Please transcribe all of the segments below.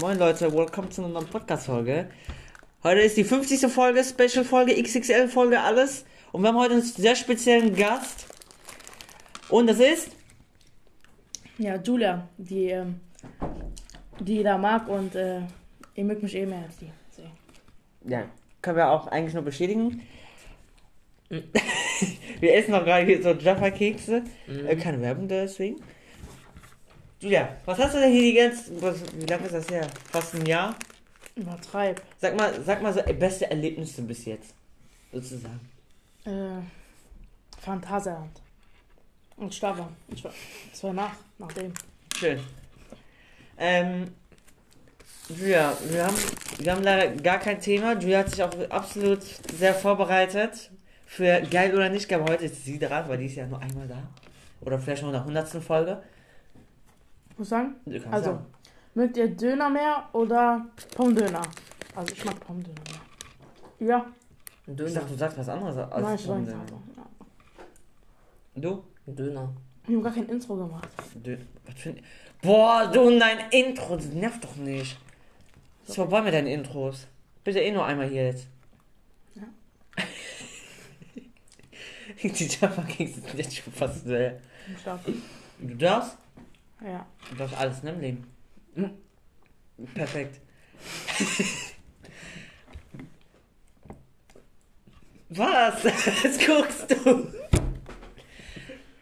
Moin Leute, willkommen zu einer neuen Podcast-Folge. Heute ist die 50. Folge, Special-Folge, XXL-Folge, alles. Und wir haben heute einen sehr speziellen Gast. Und das ist? Ja, Julia, die, ähm, die da mag und äh, ihr mögt mich eh mehr als die. So. Ja, können wir auch eigentlich nur bestätigen. wir essen noch gerade hier so Jaffa-Kekse. Äh, keine Werbung deswegen. Julia, was hast du denn hier die ganze... Was, wie lange ist das her? Fast ein Jahr? Übertreib. Sag mal, sag mal so, beste Erlebnisse bis jetzt. Sozusagen. Äh, Phantasialand. Und Stava. Und zwar, das war nach, nachdem. Schön. Ähm, Julia, wir haben, wir haben leider gar kein Thema. Julia hat sich auch absolut sehr vorbereitet für geil oder nicht geil. Aber heute ist sie dran, weil die ist ja nur einmal da. Oder vielleicht schon in der hundertsten Folge. Muss sagen? Also, sagen. mögt ihr Döner mehr oder Pommdöner? Also, ich mag Pommdöner mehr. Ja, Ein Ich Döner. dachte, du sagst was anderes als nein, ich Pommdöner. Ja. Du? Döner. Wir haben gar kein Intro gemacht. für ein... Boah, du und dein Intro, das nervt doch nicht. Ist vorbei mit deinen Intros. Bitte eh nur einmal hier jetzt. Ja. die Java Kings sind jetzt schon fast sehr. Du darfst? Ja. Du darfst alles ne, im Leben. Perfekt. Was? Jetzt guckst du.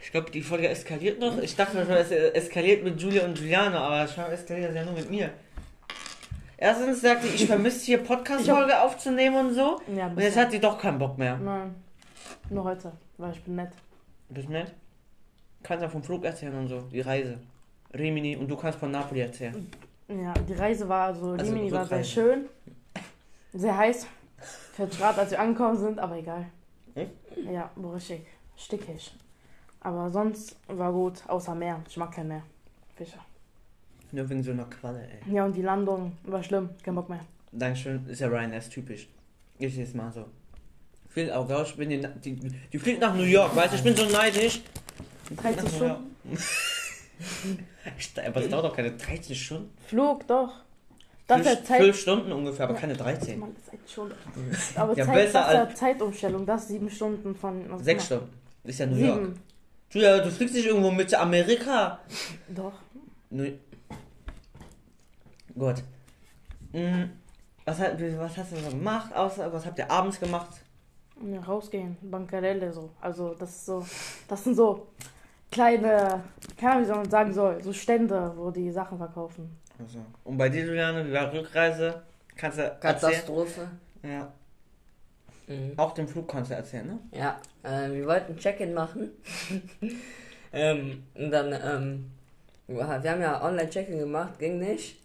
Ich glaube, die Folge eskaliert noch. Ich dachte schon, es eskaliert mit Julia und Giuliano, aber scheinbar eskaliert das ja nur mit mir. Erstens sagte ich, ich vermisse hier Podcast-Folge aufzunehmen und so. Ja, Und jetzt hat sie doch keinen Bock mehr. Nein. Nur heute, weil ich bin nett. Bist du nett? Kannst ja vom Flug erzählen und so, die Reise. Rimini und du kannst von Napoli erzählen. Ja, die Reise war so, Also, Rimini war sehr schön. Sehr heiß. 40 Grad, als wir angekommen sind, aber egal. Echt? Ja, war richtig stickig. Aber sonst war gut, außer Meer. Ich mag kein Meer. Fische. Nur wegen so einer Qualle, ey. Ja, und die Landung war schlimm. Kein Bock mehr. Dankeschön, ist ja Ryanair, ist typisch. Ich jetzt mal so. Viel auch raus, ich bin die, die, die fliegt nach New York, weißt du, ich bin so neidisch. Die fliegt 13 nach New York. Ich- Aber es dauert doch keine 13 Stunden. Flug, doch. Das ist ja Zeit. fünf Stunden ungefähr, aber keine 13. Mann, das ist schon. Aber Ja, Zeit, besser das ist ja als- Zeitumstellung. Das ist sieben Stunden von. was Sechs immer. Stunden. Ist ja New York. Sieben. Julia, du fliegst nicht irgendwo mit Amerika. Doch. New Gut. Hm, Was, hat, was hast du so gemacht? Außer, was habt ihr abends gemacht? Ja, rausgehen. Bankarelle so. Also, das ist so. Das sind so kleine. Keine Ahnung, wie man sagen soll. So Stände, wo die Sachen verkaufen. Also. Und bei dir, Juliane, wie war Rückreise? Kannst du erzählen? Katastrophe. Ja. Mhm. Auch den Flug kannst du erzählen, ne? Ja, äh, wir wollten Check-in machen. ähm, und dann, ähm, wir haben ja Online-Check-in gemacht, ging nicht.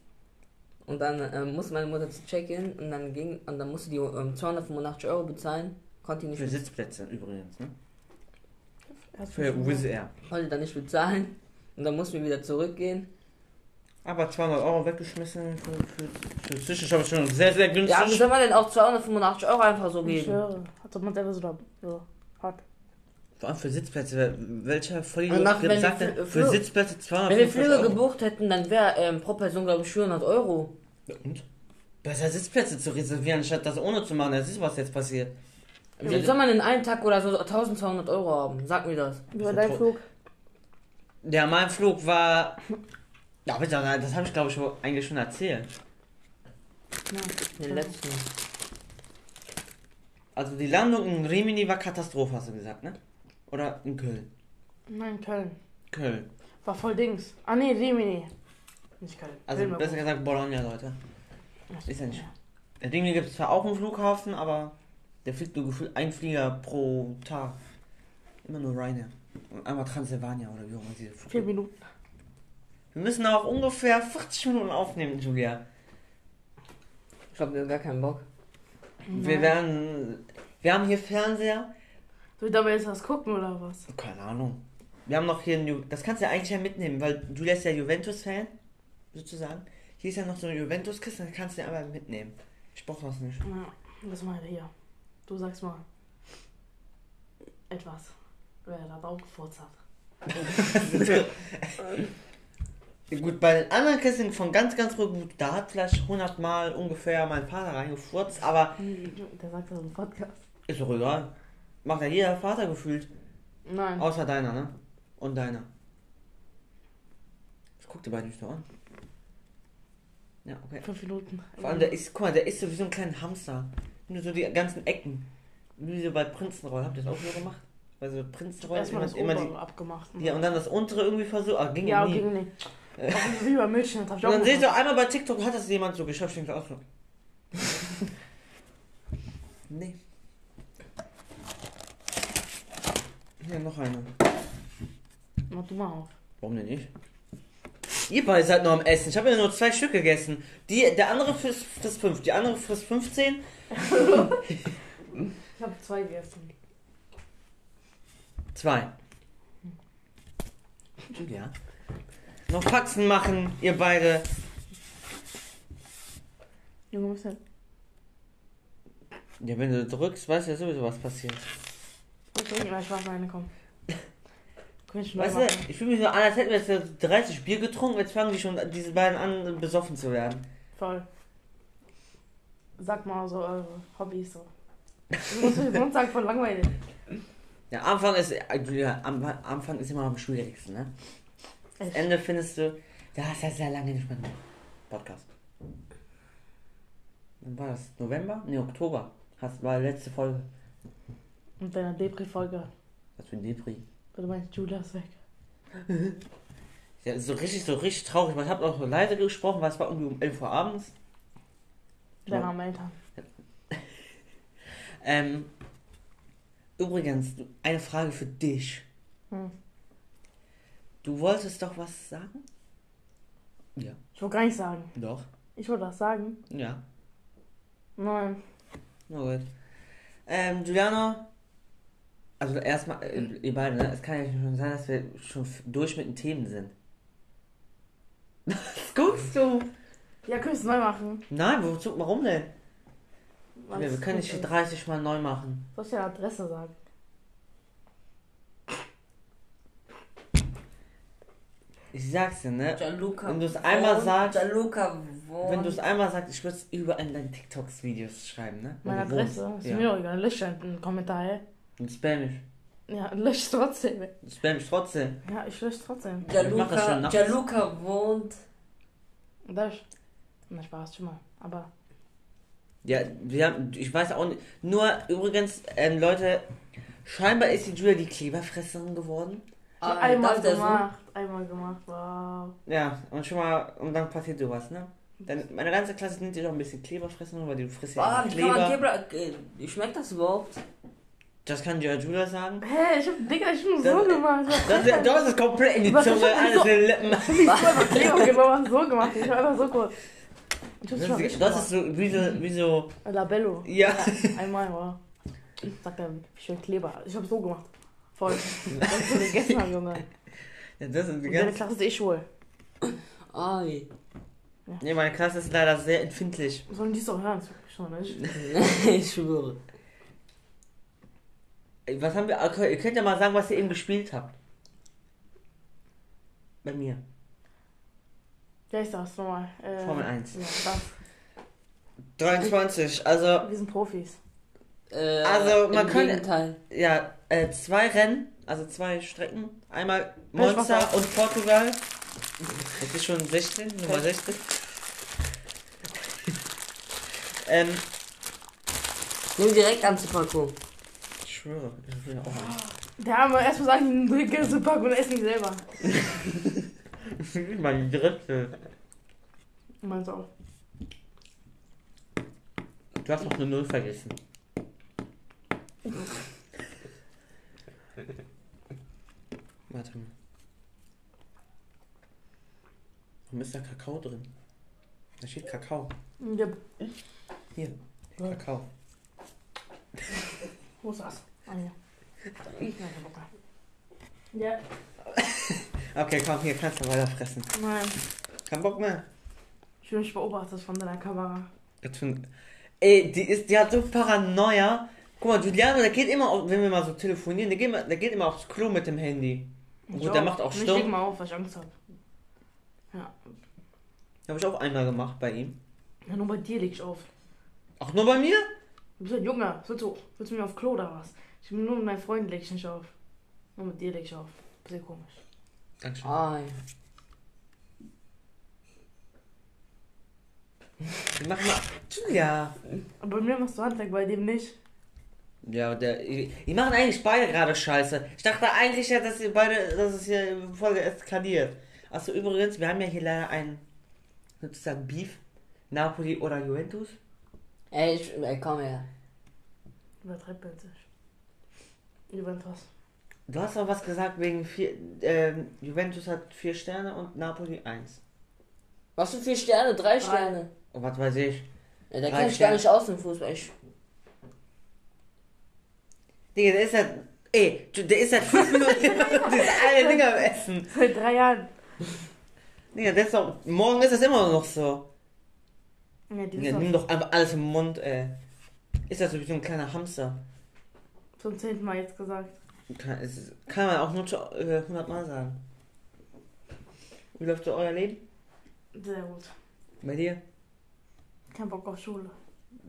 Und dann ähm, musste meine Mutter zu Check-in und dann ging, und dann musste die ähm, 285 Euro bezahlen. Konnte die nicht, Für Sitzplätze übrigens, ne? Für Wizz Air. konnte dann nicht bezahlen. Und dann mussten wir wieder zurückgehen. Aber 200 Euro weggeschmissen für, für, für Zwischenstopp ist schon sehr, sehr günstig. Ja, wie soll man denn auch 285 Euro einfach so Ich geben? schwöre. Hat man selber so, da, so hat. Vor allem für Sitzplätze. Welcher Vollidiot nach- wenn sagt die denn, für Sitzplätze Wenn 250 wir Flüge Euro? gebucht hätten, dann wäre ähm, pro Person, glaube ich, 400 Euro. Ja, Und? Besser Sitzplätze zu reservieren, statt das ohne zu machen. Das ist, was jetzt passiert. Wie soll man in einem Tag oder so 1200 Euro haben? Sag mir das. Wie war dein. Flug? Ja, mein Flug war... Ja, bitte, das habe ich glaube ich schon, eigentlich schon erzählt. Ja. Den letzten. Also die Landung in Rimini war Katastrophe, hast du gesagt, ne? Oder in Köln? Nein, Köln. Köln. War voll Dings. Ah, nee, Rimini. Nicht Köln. Also Köln besser gesagt Bologna, Leute. Ist ja nicht- In Rimini gibt es zwar auch einen Flughafen, aber der fliegt nur gefühlt ein Flieger pro Tag. Immer nur Ryanair. Und einmal Transylvania oder wie auch immer diese Vier. Minuten. Wir müssen auch ungefähr 40 Minuten aufnehmen, Julia. Ich hab gar keinen Bock. Wir Nein. werden. Wir haben hier Fernseher. Soll ich dabei jetzt was gucken oder was? Keine Ahnung. Wir haben noch hier ein Ju Das kannst du ja eigentlich ja mitnehmen, weil Julia ist ja Juventus-Fan, sozusagen. Hier ist ja noch so eine Juventus-Kiste, das kannst du ja einfach mitnehmen. Ich brauch das nicht. Ja, was mal hier. Du sagst mal. Etwas. Wer da auch gefurzt hat. Gut, bei den anderen Kisten von ganz, ganz gut. Da hat vielleicht 100 Mal ungefähr mein Vater reingefurzt, aber Der sagt das im Podcast. ist doch egal. Macht ja jeder Vater gefühlt. Nein. Außer deiner, ne? Und deiner. Das guckt ihr beide nicht so an. Ja, okay. Fünf Minuten. Vor allem, der ist, guck mal, der ist so wie so ein kleiner Hamster. Nur so die ganzen Ecken. Wie so bei Prinzenroll. Habt ihr das auch so gemacht? Bei so Prinzenroll Erstmal das immer, obere abgemacht. die. Ja, und dann das untere irgendwie versucht. Ah, ging Ja, nie. ging nicht. Auch Wie bei Milchchen, das hab ich Und dann seht ihr einmal bei TikTok, hat das jemand so geschafft, ich auch so. nee. Hier noch eine. Mach du mal auf. Warum denn nicht? Ihr beide seid noch am Essen. Ich habe ja nur zwei Stück gegessen. Die, der andere frisst, frisst fünf, die andere frisst 15. Ich habe zwei gegessen. Zwei. Ja. Noch Faxen machen, ihr beide. Junge, was denn? Ja, wenn du drückst, weißt du ja sowieso, was passiert. Okay, ja, ich weiß meine, komm. Ich Weißt du, ich fühle mich so an, als hätten wir jetzt 30 Bier getrunken, jetzt fangen die schon, diese beiden an, besoffen zu werden. Voll. Sag mal so eure Hobbys so. Du musst mir sonst sagen, voll langweilig. Ja, Anfang ist, äh, ja, am Anfang ist immer am schwierigsten, ne? Das Echt. Ende findest du, da hast du ja sehr lange nicht mehr gemacht. Podcast. Wann war das? November? Ne, Oktober. Hast, war die letzte Folge. Und deiner Depri-Folge. Was für ein Depri. Du meinst, Julia ist weg. Ja, so richtig, so richtig traurig. Ich habe auch so leise gesprochen, weil es war irgendwie um 11 Uhr abends. Ja. armen Eltern. Ähm, übrigens, eine Frage für dich. Hm. Du wolltest doch was sagen? Ja. Ich wollte gar nicht sagen. Doch. Ich wollte das sagen. Ja. Nein. Na gut. Ähm, Giuliano. Also erstmal, äh, ihr beide, ne? Es kann ja schon sein, dass wir schon durch mit den Themen sind. Was guckst du? Ja, könntest du neu machen. Nein, wozu, warum denn? Ja, wir es können nicht ist. 30 Mal neu machen. Soll ich dir Adresse sagen? Ich sag's dir, ne? Gianluca. Wenn du's einmal wohnt- sagst- Gianluca wohnt. Wenn du es einmal sagst, ich würde es überall in deinen TikToks-Videos schreiben, ne? Meine du. Adresse? Ist Ja. mir doch egal. Lösch einen Kommentar, ey. Und spam mich. Ja, lösch trotzdem. Spam mich trotzdem. Ja, ich lösch trotzdem. Ich das nachts. Gianluca wohnt. Lösch. Na, Spaß, schon mal. Aber Ja, wir haben, ich weiß auch nicht. Nur übrigens, ähm, Leute, scheinbar ist die Julia die Kleberfresserin geworden. Ah, einmal der so- gemacht. Einmal gemacht. Wow. Ja, und schon mal, und dann passiert sowas, ne? Dann, meine ganze Klasse nennt dich auch ein bisschen Kleberfresserin, weil du frisst ja Ah, Kleber. Kleber. äh, Schmeckt das überhaupt? Das kann ja Julia sagen. Hä, ich hab, Digga, ich hab nur Das- so gemacht. Das, ist- das ist komplett in die Was Zunge, alles so- in den Lippen. Ich hab einfach Kleber gemacht, so gemacht. Ich hab einfach so kurz. Ich hab's Das, schon ist, das ist so, wie so, wie so, Labello. ja. Einmal, war. Sagt er, ich will Kleber. Ich hab so gemacht. Voll. Das ist so gegessen haben, Junge. ja das ist die Und deine ganze, Klasse ist eh schwul. Ai. nee, meine Klasse ist leider sehr empfindlich. Sollen die es auch hören? Schon nicht. ich schwöre. Was haben wir, okay, ihr könnt ja mal sagen, was ihr eben gespielt habt. Bei mir. Wer ist das nochmal? Äh, Formel 1. Ja, das. 23, also, Wir sind Profis. Äh, Also, man im kann- Gegenteil. ja, äh, zwei Rennen, also zwei Strecken. Einmal Monza und Portugal. Das ist schon 16, Nummer 16. ähm, Nimm direkt an zu Paco. Ich schwöre, ich will auch an. Der haben wir erstmal sagen, du gehst zu Pack und essen die selber. Mein dritte. Meinst du auch? Du hast noch eine Null vergessen. Warte mal. Warum ist da Kakao drin? Da steht Kakao. Ja, Hier, Ja. Kakao. wo ist das? Ah, ja. Ich Bock mehr. Ja, Okay, komm, hier kannst du weiter fressen. nein. Kein Bock mehr. Ich will mich beobachtet von deiner Kamera. Jetzt find- Ey, die ist, die hat so Paranoia. Guck mal, Giuliano, der geht immer, auf, wenn wir mal so telefonieren, der geht, immer, der geht immer aufs Klo mit dem Handy. Ich Gut, der macht auch Und Ich Sturm. leg mal auf, weil ich Angst hab. Ja. Habe ich auch einmal gemacht bei ihm. Ja, nur bei dir leg ich auf. Ach, nur bei mir? Du bist ein Junge. Willst du, willst du mir auf Klo oder was? Ich bin nur mit meinen Freunden leg ich nicht auf. Nur mit dir leg ich auf. Bisschen komisch. Dankeschön. Ah, Mach mal. Ja. Aber bei mir machst du Handwerk, bei dem nicht. Ja, der. Die machen eigentlich beide gerade Scheiße. Ich dachte eigentlich ja, dass ihr beide, dass es hier in Folge eskaliert. Achso, übrigens, wir haben ja hier leider ein sozusagen Beef. Napoli oder Juventus. ey, ich, ey, komm her. Übertreibt man sich. Juventus. Du hast doch was gesagt wegen vier. Ähm, Juventus hat vier Sterne und Napoli eins. Was für vier Sterne? Drei Sterne. Oh, was weiß ich. Ja, der Drei kennt sich gar nicht aus im Fußball. Ich, Digga, der ist halt. Ey, du- der ist halt fünf Minuten diese alle Dinger am Essen. Seit drei Jahren. Digga, der ist doch. Morgen ist das immer noch so. Ja, die Digga, ist nimm doch doch einfach alles im Mund, ey. Ist das so wie so ein kleiner Hamster? Zum zehnten Mal jetzt gesagt. Kann, es ist- kann man auch nur zu, äh, 100 Mal sagen. Wie läuft so euer Leben? Sehr gut. Bei dir? Kein Bock auf Schule.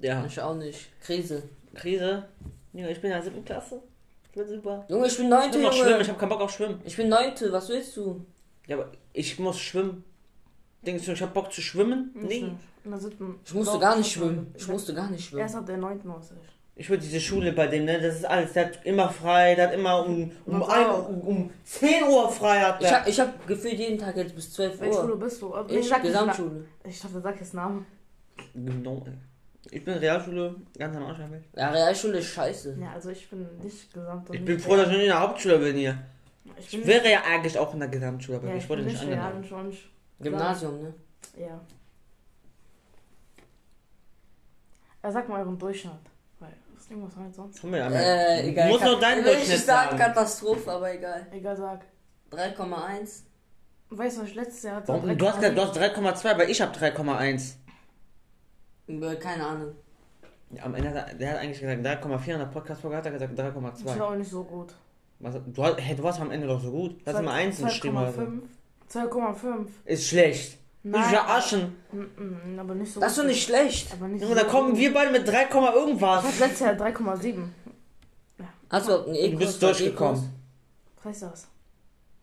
Ja. ich auch nicht. Krise. Krise? Ja, ich bin in der siebten Klasse. Das wird super. Junge, ich bin Ich neunte, schwimmen, Junge. ich hab keinen Bock auf Schwimmen. Ich bin neunte, was willst du? Ja, aber ich muss schwimmen. Denkst du, ich hab Bock zu schwimmen? Nee. In der siebten. Ich musste gar nicht ich schwimmen. Ich musste gar nicht schwimmen. Erst ab der neunten aus ich. Ich will diese Schule bei dem, ne? Das ist alles. Der hat immer frei, der hat immer um, um, ein, um, um 10 Uhr frei hat Ich der. hab, ich hab gefühlt jeden Tag jetzt bis 12 Welche Schule Uhr. bist du? Ich, Na- Gesamtschule. Ich dachte, sag jetzt Namen. Genau, ey. Ich bin Realschule, ganz am Arsch eigentlich. Ja, Realschule ist scheiße. Ja, also ich bin nicht gesamt und Ich nicht bin froh, dass ich nicht in der Hauptschule bin hier. Ich bin Ich wäre ja eigentlich auch in der Gesamtschule, aber ja, ich wurde bin nicht angenommen. Gymnasium, ne? Ja. Er sagt mal euren Durchschnitt. Irgendwas halt sonst. Komm. Äh, egal. Du nur deinen will Durchschnitt Ich sagen, sagen. Katastrophe, aber egal. Egal, sag. 3,1. Weißt du, was ich letztes Jahr hatte? Warum? Du hast, du hast 3,2, weil ich habe 3,1. Äh, Keine Ahnung. Ja, Am Ende hat er, der hat eigentlich gesagt 3,4 in der Podcast-Folge hat er gesagt Das 3,2. war auch nicht so gut. Was, du, hast- hey, du warst am Ende doch so gut. Lass mal eins geschrieben oder so. 2,5. 2,5. Ist schlecht. Nein. Mm, mm, aber nicht so Das ist doch nicht schlecht. Aber nicht Junge, so da kommen gut. wir beide mit 3, irgendwas. Ich hatte letztes Jahr 3,7. Hast du überhaupt einen E-Kurs? Du bist durchgekommen. Was heißt das?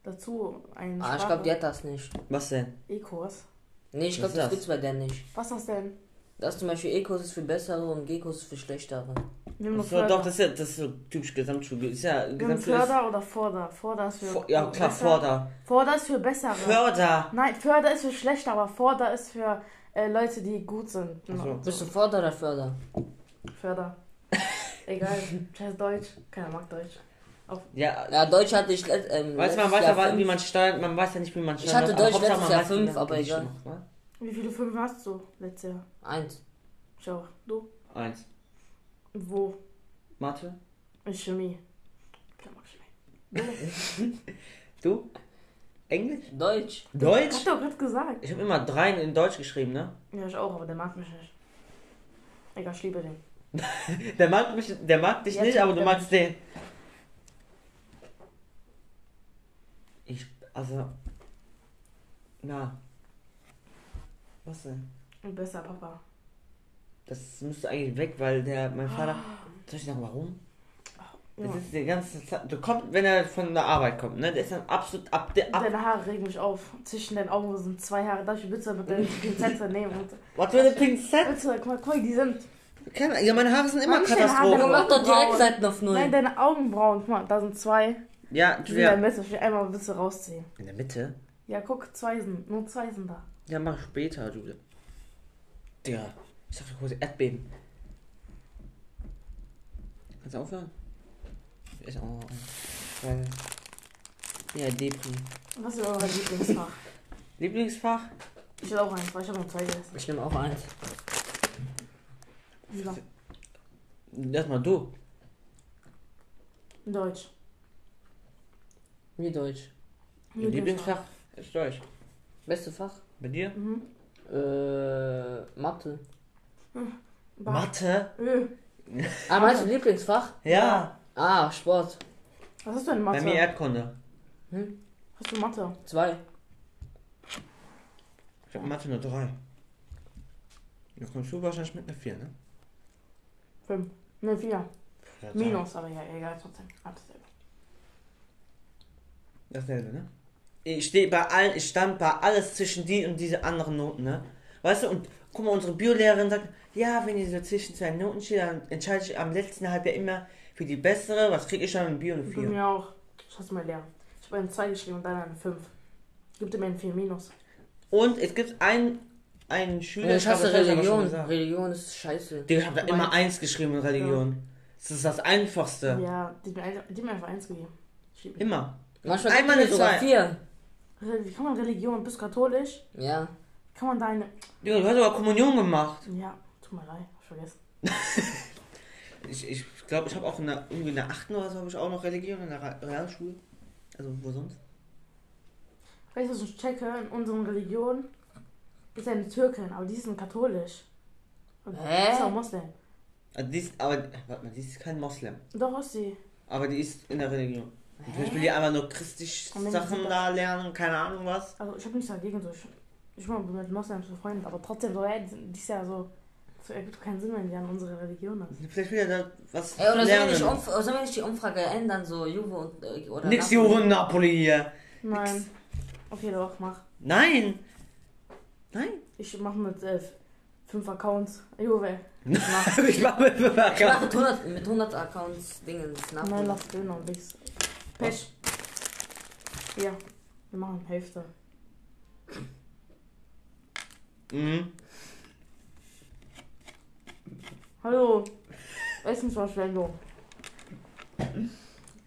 Dazu ein Ah, ich glaube, die hat das nicht. Was denn? E-Kurs. Nee, ich glaube, das das? gibt's bei der nicht. Was ist das denn? Das zum Beispiel E-Kurs ist für bessere und G-Kurs ist für schlechtere. Nimm nur So, Förder. doch, das ist ja das ist so typisch Gesamtschule. Ist ja Nimm Gesamtschule. Ist, Förder oder Vorder? Vorder ist für. Vor- ja, klar, besser- Vorder. Vorder ist für bessere. Förder. Nein, Förder ist für schlechter, aber Vorder ist für äh, Leute, die gut sind. Ach so. Bist du Vorder oder Förder? Förder. Egal, scheiß Deutsch. Keiner mag Deutsch. Ja, Ja, Deutsch hatte ich ähm, Weißt du, man letztes weiß Jahr aber, wie fünf. man steuert, man weiß ja nicht, wie man Ich steuert. hatte aber Deutsch letztes Jahr weiß, wie fünf, aber egal. Wie viele Fünfen hast du letztes Jahr? Eins. Schau, du? Eins. Wo? Mathe. In Chemie. Chemie. Du? Englisch? Deutsch. Deutsch? Hat doch gerade gesagt. Ich habe immer drei in Deutsch geschrieben, ne? Ja, ich auch, aber der mag mich nicht. Egal, ich liebe den. Der mag mich, der mag dich Jetzt nicht, aber du mag magst den. Ich, also, na. Was denn? Ein besser Papa. Das müsste eigentlich weg, weil der, mein Vater, soll ich sagen, warum? Das Ja. ist die ganze Zeit, du kommst, wenn er von der Arbeit kommt, ne? Der ist dann absolut ab, der, ab, Deine Haare regen mich auf. Zwischen den Augen sind zwei Haare. Darf ich bitte mit der Pinzette nehmen? Was für eine Pinzette? bitte, guck mal, guck mal, die sind. Keine- Ja, meine Haare sind immer Katastrophe. mach doch direkt Augenbrauen. Seiten auf null. Nein, deine Augenbrauen. Guck mal, da sind zwei. Ja, Die sind in der ja. Mitte. Ich will einmal bitte rausziehen. In der Mitte? Ja, guck, zwei sind. Nur zwei sind da. Ja, mach später, du. Digga, ich dachte kurz Erdbeben. Kannst du aufhören? Ist auch. Weil. Ja, Depri. Was ist euer Lieblingsfach? Lieblingsfach? Ich will auch eins, weil ich habe noch zwei gegessen. Ich nehme auch eins. Lieber. Erstmal du. Deutsch. Wie Deutsch. Dein Lieblingsfach ist Deutsch. Beste Fach? Bei dir? Mhm. Äh, Mathe. Ba- Mathe? Ö. Ah, meinst du Lieblingsfach? Ja. Ah, Sport. Was hast du denn Bei Mathe? mir Erdkunde. Hm? Hast du Mathe? Zwei. habe Mathe nur drei. Da kommst du wahrscheinlich mit einer 4, ne? 5. Ne, 4. Ja, Minus, aber ja, egal, trotzdem. Alles selber. Dasselbe, ne? Ich stehe bei allen, ich stand bei alles zwischen die und diese anderen Noten, ne? Weißt du, und guck mal, unsere Biolehrerin sagt, ja, wenn ihr so zwischen zwei Noten steht, dann entscheide ich am letzten Halbjahr immer für die bessere. Was kriege ich dann in Bio Bei 4? mir auch. Ich hasse mal leer. Ich habe eine 2 geschrieben und dann eine 5. Gibt mir ein 4 Minus. Und es gibt einen, einen Schüler, Ich hasse Religion. Religion ist scheiße. Digga, ich habe da immer eins geschrieben in Religion. Das ist das Einfachste. Ja, die hat mir einfach 1 gegeben. Immer. Manchmal Einmal eine sogar zwei. vier. Wie kann man Religion? Bist du katholisch? Ja. Kann man deine. Digga, du hast aber Kommunion gemacht. Ja, tut mir leid, hab ich vergessen. Ich ich, glaube, ich habe auch in der, irgendwie in der 8. oder so habe ich auch noch Religion in der Realschule. Also, wo sonst? Weißt du, was ich checke? In unserer Religion ist eine Türkin, aber die ist ein katholisch. Und Hä? Die ist auch Moslem. Also die ist, aber, warte mal, die ist kein Moslem. Doch ist sie. Aber die ist in der Religion. Und Vielleicht will die einfach nur christlich Sachen da lernen, keine Ahnung was. Also ich habe nichts dagegen. So. Ich, ich bin mit Moslems befreundet, aber trotzdem so, ey, die, sind- die ist ja so. So ergibt keinen Sinn, wenn die an unsere Religion ist. Vielleicht will er da was Ey, oder sollen wir, lernen. nicht sollen wir nicht die Umfrage ändern, so Juve und äh, oder Nix Napoli? Juve und Napoli hier. Nein. Okay, doch, mach. Nein. Nein. Ich mache mit äh, fünf Accounts. Juve. ich mach mit Ich mache Bewerber. mit 100, mit 100 Accounts Dingens Nein, lass Döner und Wix. Pech. Ja, wir machen Hälfte. Mhm. Hallo. Essensverschwendung.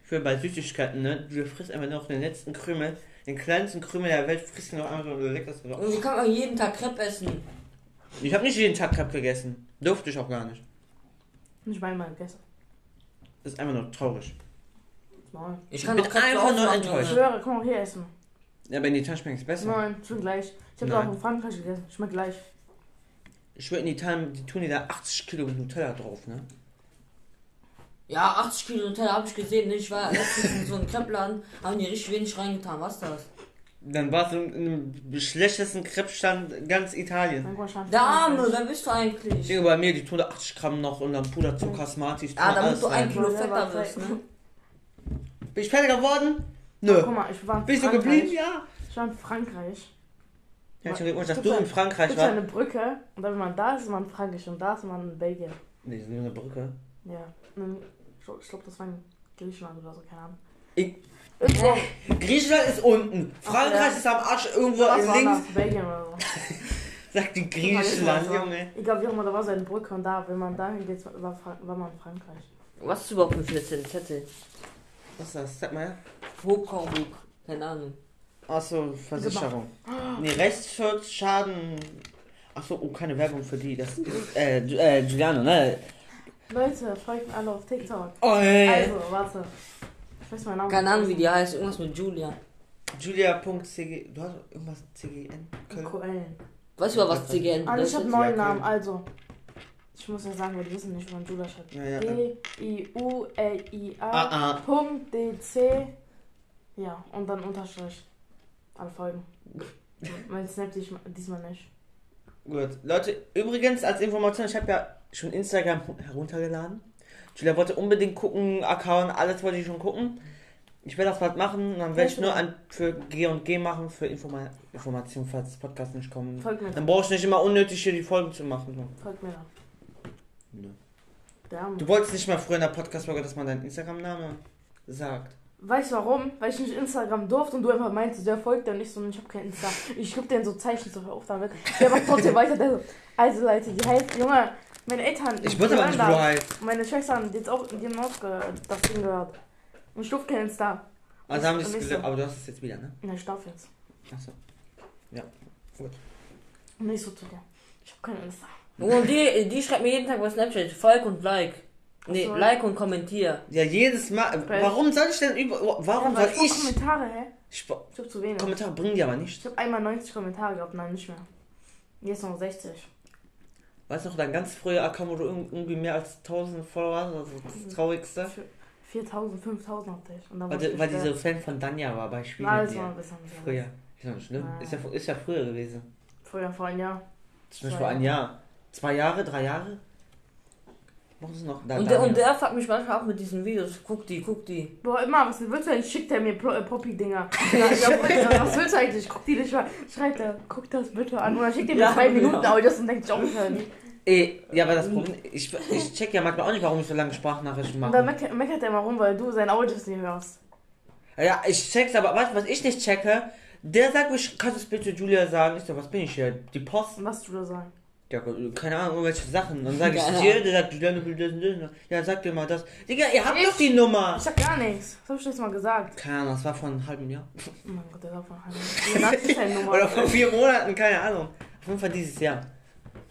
Für bei Süßigkeiten, ne? Du frisst einfach noch den letzten Krümel, den kleinsten Krümel der Welt, frisst du noch einmal so ein leckeres Und wie kann man jeden Tag Crepe essen? Ich habe nicht jeden Tag Crepe gegessen. Durfte ich auch gar nicht. Nicht einmal gegessen. Das ist einfach nur traurig. Nein. Ich kann bin doch Crepe einfach nur enttäuscht. Ich schwöre, komm mal hier essen. Ja, aber in Italien schmeckt es besser. Nein, schmeckt gleich. Ich habe auch in Frankreich gegessen. Schmeckt gleich. Ich schwöre, in Italien, die tun die da 80 Kilo Nutella drauf, ne? Ja, 80 Kilo Nutella habe ich gesehen. ne? Ich war letztens in so einem Crepe-Laden, haben die richtig wenig reingetan. Was ist das? Dann war es in einem schlechtesten Crepe-Stand ganz Italien. Guck Der Arme, wer bist du eigentlich? Digga, bei mir, die tun da 80 Gramm noch und dann Puderzucker, Smarties, Ah, da damit du ein rein. Kilo fetter wirst, ne? Bin ich fertig geworden? Guck Nö. mal, ich war in Bist du Frankreich. geblieben? Ja. Ich war in Frankreich. Herzlichen Glückwunsch, dass Gibt's du in Frankreich warst. eine Brücke und dann, wenn man da ist, ist man in Frankreich und da ist man in Belgien. Nee, das ist nur eine Brücke. Ja. Und dann- Ich glaube, das war in Griechenland oder so, keine Ahnung. Ich- Irgendwo. Griechenland ist unten. Frankreich ja. ist am Arsch irgendwo Was links. das? Belgien oder so. Sagt die Griechenland, Ich weiß, Junge. Egal wie auch immer, da war so eine Brücke und da, wenn man da hingeht, war, war man in Frankreich. Was ist überhaupt ein 14 Zettel? Was ist das? Sag mal. Hochkornbuch. Keine Ahnung. Achso, Versicherung. Nee, Rechtsschutz, Schaden. Achso, oh, keine Werbung für die. Das ist, äh, äh, Giuliano, ne? Leute, folgt mir alle auf TikTok. Oh, ey. Also, warte. Ich weiß meinen Namen. Keine. Ahnung, wie die heißt. Irgendwas mit Julia. Julia.cg. Du hast irgendwas CGN? Köln? QL. Weißt du, was CGN Also, ich habe bedeutet? neuen Ja, Namen, also. Ich muss ja sagen, weil die wissen nicht, wie man Julia schreibt. Ja, ja. Ah. Punkt D-C. Ja, und dann Unterstrich. Alle Folgen. Mein Snap dies- diesmal nicht. Gut. Leute, übrigens als Information, ich habe ja schon Instagram heruntergeladen. Julia wollte unbedingt gucken, Account, alles wollte ich schon gucken. Ich werde das bald machen, dann werde ich nur an, für G und G machen, für Informa Information, falls das Podcast nicht kommt. Folgt mir Dann brauche ich nicht immer unnötig hier die Folgen zu machen. Folgt mir Arme. Du wolltest nicht mal früher in der Podcast-Folge, dass man deinen Instagram-Name sagt. Weißt du warum? Weil ich nicht Instagram durfte und du einfach meintest, der folgt dir nicht so und ich hab kein Insta. Ich geb dir so Zeichen so hör auf damit. Der macht trotzdem weiter. Der so, also Leute, die heißt, Junge, meine Eltern. Ich wusste aber nicht, das. heißt. Meine Schwestern, die, jetzt auch, die haben auch das Ding gehört. Und ich durfte kein Insta. Also haben die es gesagt, so. aber du hast es jetzt wieder, ne? Ne, ich darf jetzt. Achso. Und nicht so zu dir. Ich hab kein Insta. Und die, die schreibt mir jeden Tag bei Snapchat. Folg und like. Nee, Ach so. like und kommentier. Ja, jedes Mal. Warum soll ich denn über. Warum ja, weil soll ich? ich. Kommentare, hä? ich Ich hab zu wenig. Kommentare bringen die aber Ich nicht. hab einmal 90 Kommentare gehabt, nein, nicht mehr. Jetzt noch 60. Weißt du noch, dein ganz früher Account, wo du irg- irgendwie mehr als 1000 Follower hast? Also das Traurigste. 4000, 5000 hatte ich. Und dann Weil, ich weil diese Fan von Danja war bei Spielen. Mit das war dir. ein bisschen. Früher. Ist ja nicht schlimm. Nein. Ist ja, ist ja früher gewesen. Vorher vor ein Jahr. Zum Beispiel Zwei ein Jahr. Zwei Jahre, drei Jahre? Sie noch. Da, Und da, der, und der fragt mich manchmal auch mit diesen Videos, guck die, guck die. Boah, immer, was willst du denn? Schickt er mir Plo- äh, Poppy-Dinger. Was willst du eigentlich? Guck die nicht mal. Schreibt er, guck das bitte an. Oder schickt er mir Ja, zwei genau. Minuten Audios und denkt sich auch nicht. nicht. Ey, ja, aber das Problem, ich, ich check ja manchmal auch nicht, warum ich so lange Sprachnachrichten Und dann mache. meckert, meckert er immer rum, weil du seine Audios nicht hörst. Ja, ich check's, aber weißt du, was ich nicht checke? Der sagt mir, kannst du es bitte Julia sagen? Ich so, was bin ich hier? Die Post? Was du da sagen? Ja, keine Ahnung, irgendwelche Sachen. Dann sage ich Keine dir, der sagt, das das. Ja, sag dir mal das. Digga, ihr habt Ich- doch die Nummer. Ich sag gar nichts. Das hab ich letztes Mal gesagt. Keine Ahnung, das war vor einem halben Jahr. Oh mein Gott, der war Heim. Der ist deine Nummer. Oder vor vier Monaten, keine Ahnung. Auf jeden Fall dieses Jahr.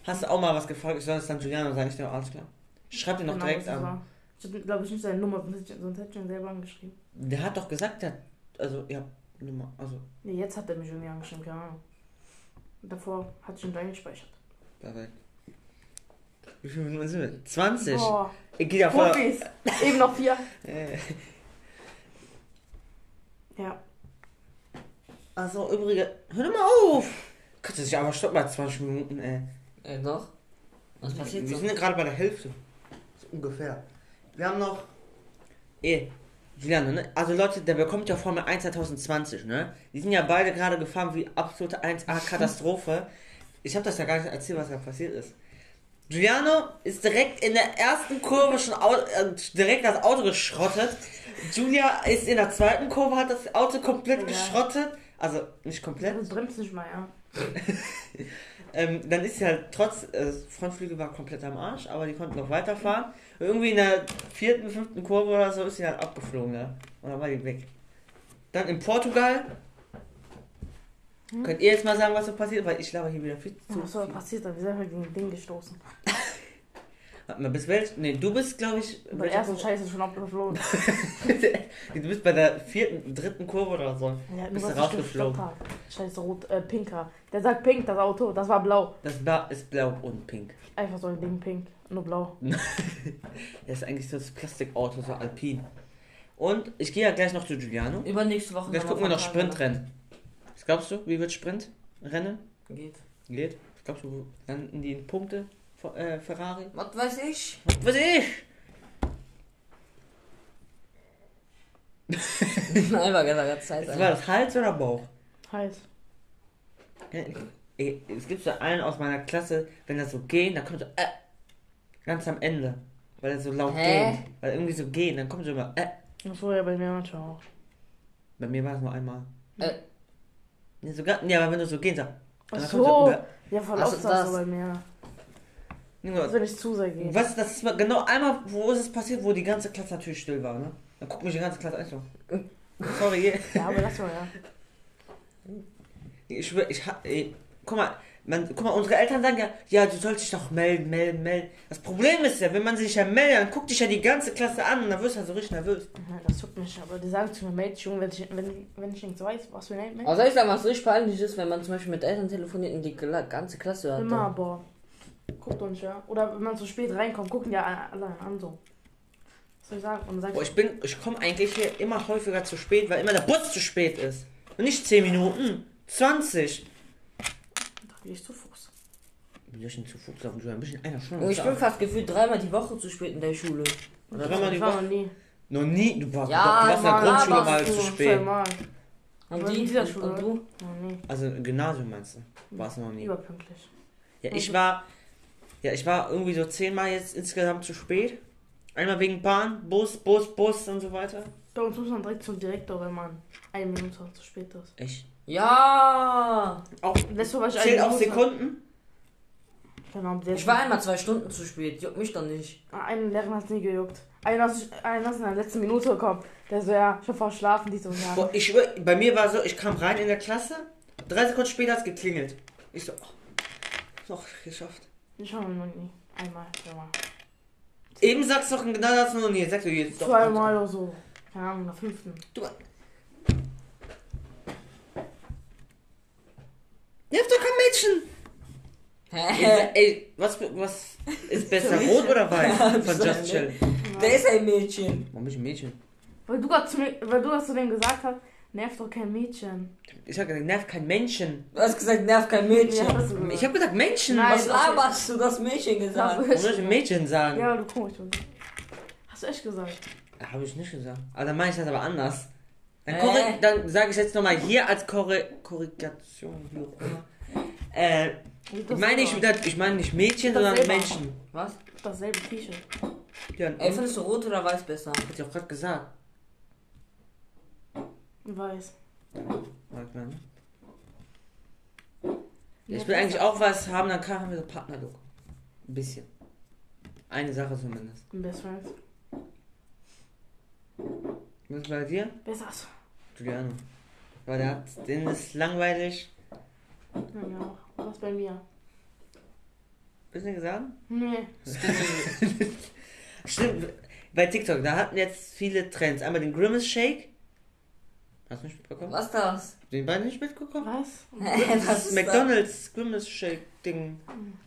Hast du auch mal was gefragt? Ich soll es dann Juliano sagen, ich dir alles klar. Schreib dir noch Genau, direkt das an. war. Ich hatte, glaube ich, nicht seine Nummer, sonst hätte ich ihn selber angeschrieben. Der hat doch gesagt, der, also, ja, Nummer, also, Nee, jetzt hat er mich irgendwie angeschrieben, keine Ahnung. Davor hatte ich ihn da gespeichert. Perfekt. Wie viele Minuten sind wir? 20. Boah, Ich gehe ja voll. Profis. Eben noch vier. Äh, Ja. Also, übrige, hör doch mal auf! Kannst du dich aber stoppen bei 20 Minuten, ey. Äh, doch. Was passiert Wir so? sind ja gerade bei der Hälfte. So ungefähr. Wir haben noch. Ey, Juliane, ne? Also Leute, der bekommt ja Formel 1 2020, ne? Die sind ja beide gerade gefahren wie absolute 1A-Katastrophe. Ich habe das ja gar nicht erzählt, was da passiert ist. Giuliano ist direkt in der ersten Kurve schon äh, direkt das Auto geschrottet. Julia ist in der zweiten Kurve, hat das Auto komplett Ja. geschrottet. Also nicht komplett. Du bremst nicht mal, ja. Ähm, dann ist sie halt trotz, äh, Frontflügel war komplett am Arsch, aber die konnten noch weiterfahren. Und irgendwie in der vierten, fünften Kurve oder so ist sie halt abgeflogen, ne? Und dann war die weg. Dann in Portugal. Hm? Könnt ihr jetzt mal sagen, was so passiert? Weil ich glaube hier wieder viel zu. Was soll passiert da? Wir sind halt gegen ein Ding gestoßen. Warte mal, bis welch? Nee, du bist, glaube ich. Bei der ersten? Scheiße schon abgeflogen. du bist bei der vierten, dritten Kurve oder so. Ja, Bist du rausgeflogen? Scheiße, rot, äh, pinker. Der sagt pink, das Auto. Das war blau. Das Blau ist blau und pink. Einfach so ein Ding pink. Nur blau. Das ist eigentlich so das Plastikauto, so alpin. Und ich gehe ja gleich noch zu Giuliano. Übernächste Woche. Jetzt dann gucken wir noch. Sprintrennen. Glaubst du, wie wird Sprintrennen? Geht. Geht? Was glaubst du, landen die in Punkte? Äh, Ferrari? Was weiß ich? Was weiß ich? Einfach gesagt, Zeit. Das war das Hals oder Bauch? Heiß. Ey, es gibt so einen aus meiner Klasse, wenn er so gehen, dann kommt so äh, ganz am Ende. Weil er so laut Hä? geht. Weil irgendwie so gehen, dann kommt so immer äh. Das war ja bei mir manchmal auch. Bei mir war es nur einmal. Äh. Nee, sogar, ja, aber wenn du so gehen sagst. Ach so. Ja, voll Also oft das so das. bei mir. Also wenn ich zu sehr gehe. Was, das ist mal genau einmal, wo ist es passiert, wo die ganze Klasse natürlich still war, ne? Dann guckt mich die ganze Klasse an so. Sorry, Ja, aber das war ja. ich schwör, ich ha, ey, guck mal, man, guck mal, unsere Eltern sagen ja, ja, du sollst dich doch melden, melden, melden. Das Problem ist ja, wenn man sich ja meldet, dann guckt dich ja die ganze Klasse an und dann wirst du ja so richtig nervös. Ja, das tut mich, aber die sagen zu mir, Mädchen, wenn ich, wenn, wenn ich nichts weiß, was für ein. Aber soll ich sagen, was richtig peinlich ist, wenn man zum Beispiel mit Eltern telefoniert und die ganze Klasse hört? Immer, aber. Guckt uns ja. Oder wenn man zu spät reinkommt, gucken ja alle an so. Was soll ich sagen? Und dann sag Boah, ich bin, ich komme eigentlich hier immer häufiger zu spät, weil immer der Bus zu spät ist. Und nicht 10 Minuten, 20. Gehe ich zu Fuß. Wie soll ich denn zu Fuß laufen? Ein bisschen einer Und Stunde. ich bin fast gefühlt dreimal die Woche zu spät in der Schule. Oder dreimal die Ich war Woche. noch nie. Noch nie, du warst, Ja, du warst in der Grundschule mal zu spät. Zweimal. Und Aber die? in dieser Und- Schule, Und du? Noch nie. Also im Gymnasium meinst du? Warst du noch nie? Überpünktlich. Ja, ich war, ja, ich war irgendwie so zehnmal jetzt insgesamt zu spät. Einmal wegen Bahn, Bus, Bus, Bus und so weiter. Bei uns muss man direkt zum Direktor, wenn man eine Minute zu spät ist. Echt? Ja! Auch ich zählt Minute. Sekunden? Genau, der Ich war einmal zwei Stunden zu spät. Juckt mich doch nicht. Einen Lehrer hat nie gejuckt. Einer ist, einer ist in der letzten Minute gekommen. Der so, ja, ich hab verschlafen, die so, ja. Boah, ich bei mir war so, ich kam rein in der Klasse, drei Sekunden später hat es geklingelt. Ich so, oh, doch, geschafft. Ich war noch nie. Einmal, zweimal. Eben sagst du doch genau das nur nie. Sagst du jetzt doch. Zweimal oder so. Keine Ahnung, nach fünften. Du. Nerv doch kein Mädchen! Hä? Ey, was, was ist besser, rot oder weiß? Von Just Chill. Der ist ein Mädchen. Warum bin ich ein Mädchen? Weil du gerade zu, mir- weil du das zu dem gesagt hast, Nervt doch kein Mädchen. Ich habe gesagt, nervt kein Menschen. Du hast gesagt, nerv kein Mädchen. Ja. Ich habe gesagt Menschen. Nein. Was laberst du, das Mädchen gesagt? Hast du Warum soll ich ein Mädchen sagen? Ja, du komisch. Hast du echt gesagt? Habe ich nicht gesagt. Aber dann meine ich das aber anders. Dann, Äh. dann sage ich jetzt nochmal hier als Korre Korrigation. Äh, ich das meine nicht, ich meine nicht Mädchen, sondern selber. Menschen. Was? Dasselbe T-Shirt. Ja, Ey, findest du rot oder weiß besser? Hat ich auch gerade gesagt. Weiß. Warte mal, ne? Ja, ich will eigentlich auch was haben, dann haben wir so Partnerlook. Ein bisschen. Eine Sache zumindest. Best Friends. Was bei dir? Ist das? Giuliano. Weil der hat, den ist langweilig. Ja. Was bei mir? Bisschen gesagt? Nee. Stimmt. Bei TikTok, da hatten jetzt viele Trends. Einmal den Grimace Shake. Hast du nicht mitbekommen? Was das? Den beiden nicht mitbekommen? Was? Was Das ist McDonalds Grimace Shake Ding.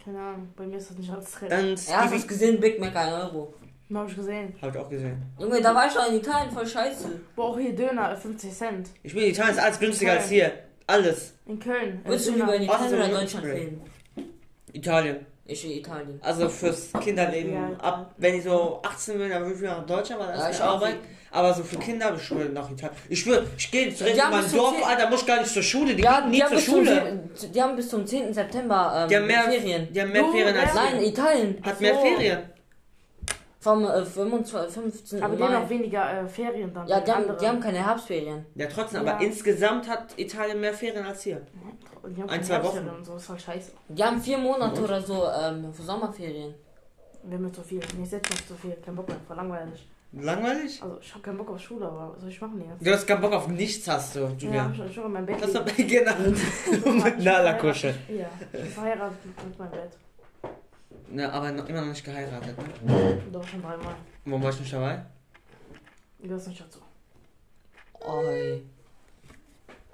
Keine Ahnung. Bei mir ist das nicht alles drin. Dann? Ja, hast du gesehen? Big Mac 1 Euro. Hab ich gesehen. Hab ich auch gesehen. Junge, da war ich doch in Italien, voll scheiße. Wo auch hier Döner, äh, 50 Cent. Ich bin in Italien, ist alles günstiger als hier. Alles. In Köln. äh, Willst du lieber in Italien oder Deutschland leben? Italien. Ich in Italien. Also fürs Kinderleben. Ja. Ab, wenn ich so 18 bin, dann würde ich wieder nach Deutschland, weil ich ist auch. Arbeit. Aber so für Kinder, ich schwöre nach Italien. Ich schwöre, ich gehe direkt Die in mein zum Dorf, Alter, muss ich gar nicht zur Schule. Die Ja, gehen nie die haben, zur bis zum, Schule. zehn- die haben bis zum 10. September ähm, Die haben mehr Ferien. Die haben mehr Ferien als Nein, Italien. Hat mehr So. Ferien. Vom äh, 25, 15. Aber die haben Mai. auch weniger äh, Ferien dann. Ja, die haben, die haben keine Herbstferien. Ja, trotzdem, Ja. aber insgesamt hat Italien mehr Ferien als hier. Und die haben ein, keine zwei Wochen. Und so ist voll scheiße. Die haben vier Monate Und? oder so ähm, für Sommerferien. Wir haben so viel. Nicht jetzt noch so viel. Kein Bock mehr. Voll langweilig. Langweilig? Also, ich hab keinen Bock auf Schule, aber was soll ich machen jetzt? Du hast keinen Bock auf nichts, hast du, Ja, Julia. ich schon in meinem Bett. Das hab ich genau. Mit Nala-Kusche. Ja, ich bin verheiratet mit meinem Bett. Ne, aber noch, immer noch nicht geheiratet, ne? Doch, schon dreimal. Warum war ich nicht dabei? Das ist nicht dazu. Oi.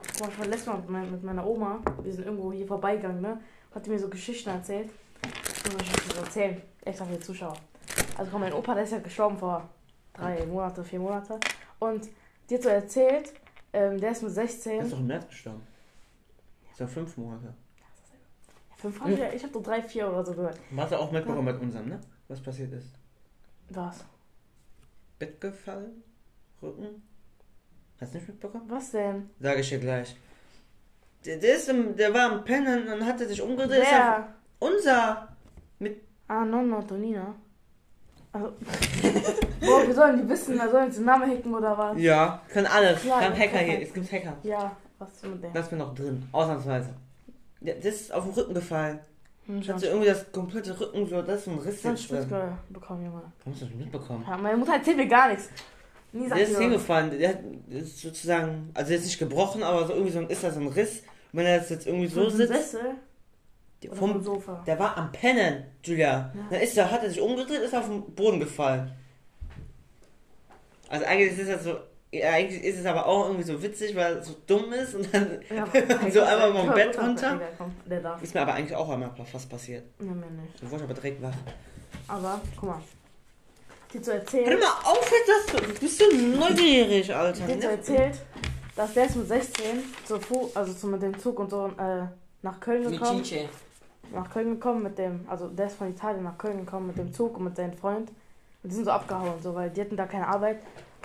Ich war letztes Mal mit, mein, mit meiner Oma. Wir sind irgendwo hier vorbeigegangen, ne? Hat die mir so Geschichten erzählt. Das muss ich euch so erzählen. Extra für die Zuschauer. Also, komm, mein Opa, der ist ja gestorben vor drei Monate, vier Monate. Und die hat so erzählt, ähm, der ist mit Der 16. ist doch im März gestorben. Ist ja fünf Monate. Fünf hab ich, ich hab so drei, vier oder so gehört. Hast du auch mitbekommen mit unserem, ne? Was passiert ist? Was? Bett gefallen? Rücken? Hast du nicht mitbekommen? Was denn? Sag ich dir gleich. Der, der, ist im, der war am Pennen und hat er sich umgedreht. Ja Wer? unser. Ah, Nonna, Tonina. Also, boah, wir sollen die wissen, da sollen sie den Namen hacken oder was? Ja, können alles. Wir Ja, haben Hacker hier. Es gibt Hacker. Ja, was ist mit der? Lass mir noch drin. Ausnahmsweise. Das ist auf den Rücken gefallen. Hm, Ich hatte irgendwie das komplette Rücken so, das ist ein Riss schon jetzt Spitz drin. bekommen, Junge. Warum hast du das nicht mitbekommen? Ja, meine Mutter erzählt mir gar nichts. Nie sagt Der ist hingefallen. Der hat ist sozusagen, also jetzt nicht gebrochen, aber so irgendwie so ein, ist da so ein Riss. Und wenn er jetzt irgendwie so Vom sitzt, Sessel vom vom, Sofa? der war am Pennen, Julia. Ja. Dann ist er, hat er sich umgedreht, ist auf den Boden gefallen. Also eigentlich ist das so, ja, eigentlich ist es aber auch irgendwie so witzig, weil es so dumm ist und dann Ja, So einmal vom Bett runter? Ist mir aber eigentlich auch einmal fast passiert. Ja, mir nicht. Da wurde ich aber direkt wach. Aber, guck mal. Die zu Hör erzählen, mal auf, jetzt, dass du, bist du neugierig, Alter. die zu erzählt, dass der ist mit 16 zu Fu also zu, mit dem Zug und so äh, nach Köln Mit gekommen. Chiche. nach Köln gekommen mit dem, also der ist von Italien nach Köln gekommen mit dem Zug und mit seinem Freund. Und die sind so abgehauen, so, weil die hatten da keine Arbeit.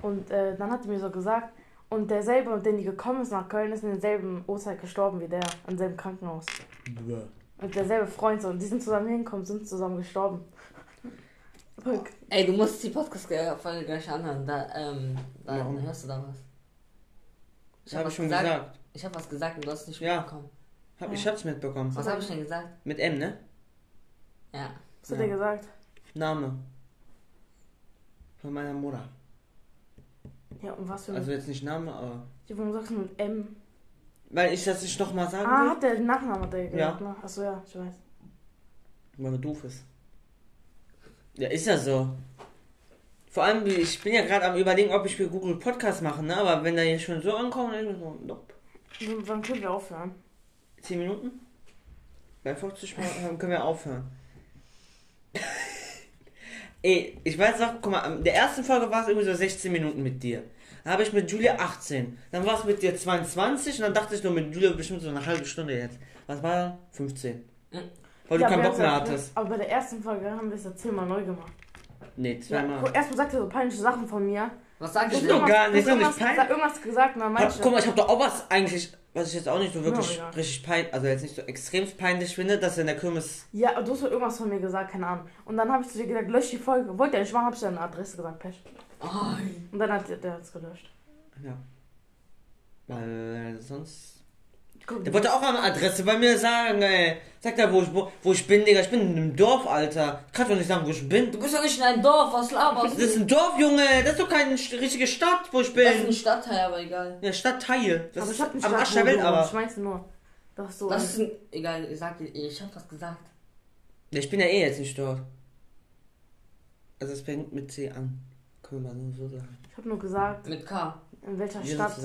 Und äh, dann hat die mir so gesagt, und derselbe, mit dem die gekommen ist nach Köln, ist in derselben Uhrzeit gestorben wie der, im selben Krankenhaus. Und derselbe Freund, so, und die sind zusammen hingekommen, sind zusammen gestorben. Ey, du musst die Podcast-Folge gleich anhören. Da, ähm, da Warum? hörst du da was. Das habe was ich schon gesagt. gesagt. Ich habe was gesagt und du hast es nicht Ja. mitbekommen. Hab, ich hab's mitbekommen. Was habe ich denn gesagt? Mit M, ne? Ja. Was hat Ja. er gesagt? Name. Von meiner Mutter. Ja, und was für Also jetzt nicht Name, aber. Ja, Warum sagst du mit M? Weil ich das nicht nochmal sagen Ah, will. hat der hat der gesagt, Ja. ne? Achso, ja, ich weiß. Weil er doof ist. Ja, ist ja so. Vor allem, ich bin ja gerade am überlegen, ob ich für Google Podcast mache, ne? Aber wenn da hier schon so ankommt, dann so, nope. Wann können wir aufhören? 10 Minuten? Bei 50 Minuten können wir aufhören. Ey, ich weiß noch, guck mal, in der ersten Folge war es irgendwie so 16 Minuten mit dir. Dann habe ich mit Julia 18. Dann war es mit dir 22 und dann dachte ich nur mit Julia bestimmt so eine halbe Stunde jetzt. Was war dann? 15. Mhm. Weil du Ja, keinen wir Bock mehr ja- hattest. Aber bei der ersten Folge haben wir es ja zehnmal neu gemacht. Nee, Ja, zweimal. guck, erstmal sagt er so peinliche Sachen von mir. Was sag Du ich denn? gar nicht, du doch nicht irgendwas, peinlich. gesagt- irgendwas Hab, meinte guck mal, ich habe doch auch was eigentlich, was ich jetzt auch nicht so wirklich Ja, richtig peinlich, also jetzt nicht so extrem peinlich finde, dass er in der Kirmes. Ja, du hast doch irgendwas von mir gesagt, keine Ahnung. Und dann habe ich zu dir gesagt, lösch die Folge. Wollte er nicht machen, habe ich deine Adresse gesagt, Pech. Ai. Und dann hat der, es gelöscht. Ja. Weil sonst. Der wollte auch eine Adresse bei mir sagen, ey. Sag da, wo ich, wo, wo ich bin, Digga. Ich bin in einem Dorf, Alter. Kannst doch nicht sagen, wo ich bin. Du bist doch nicht in einem Dorf, was laberst Das du? ist ein Dorf, Junge. Das ist doch keine richtige Stadt, wo ich Das ist ein bin. Stadtteil, aber egal. Ja, Stadtteil. Das aber ist ich hab am gesagt, Arsch der Welt, aber. Ich meinst nur, das so. Das ist ein. Egal, ich sag ich hab was gesagt. Ja, ich bin ja eh jetzt nicht dort. Also es fängt mit C an. Können wir mal so sagen. ich habe nur gesagt, Mit K. in welcher Stadt,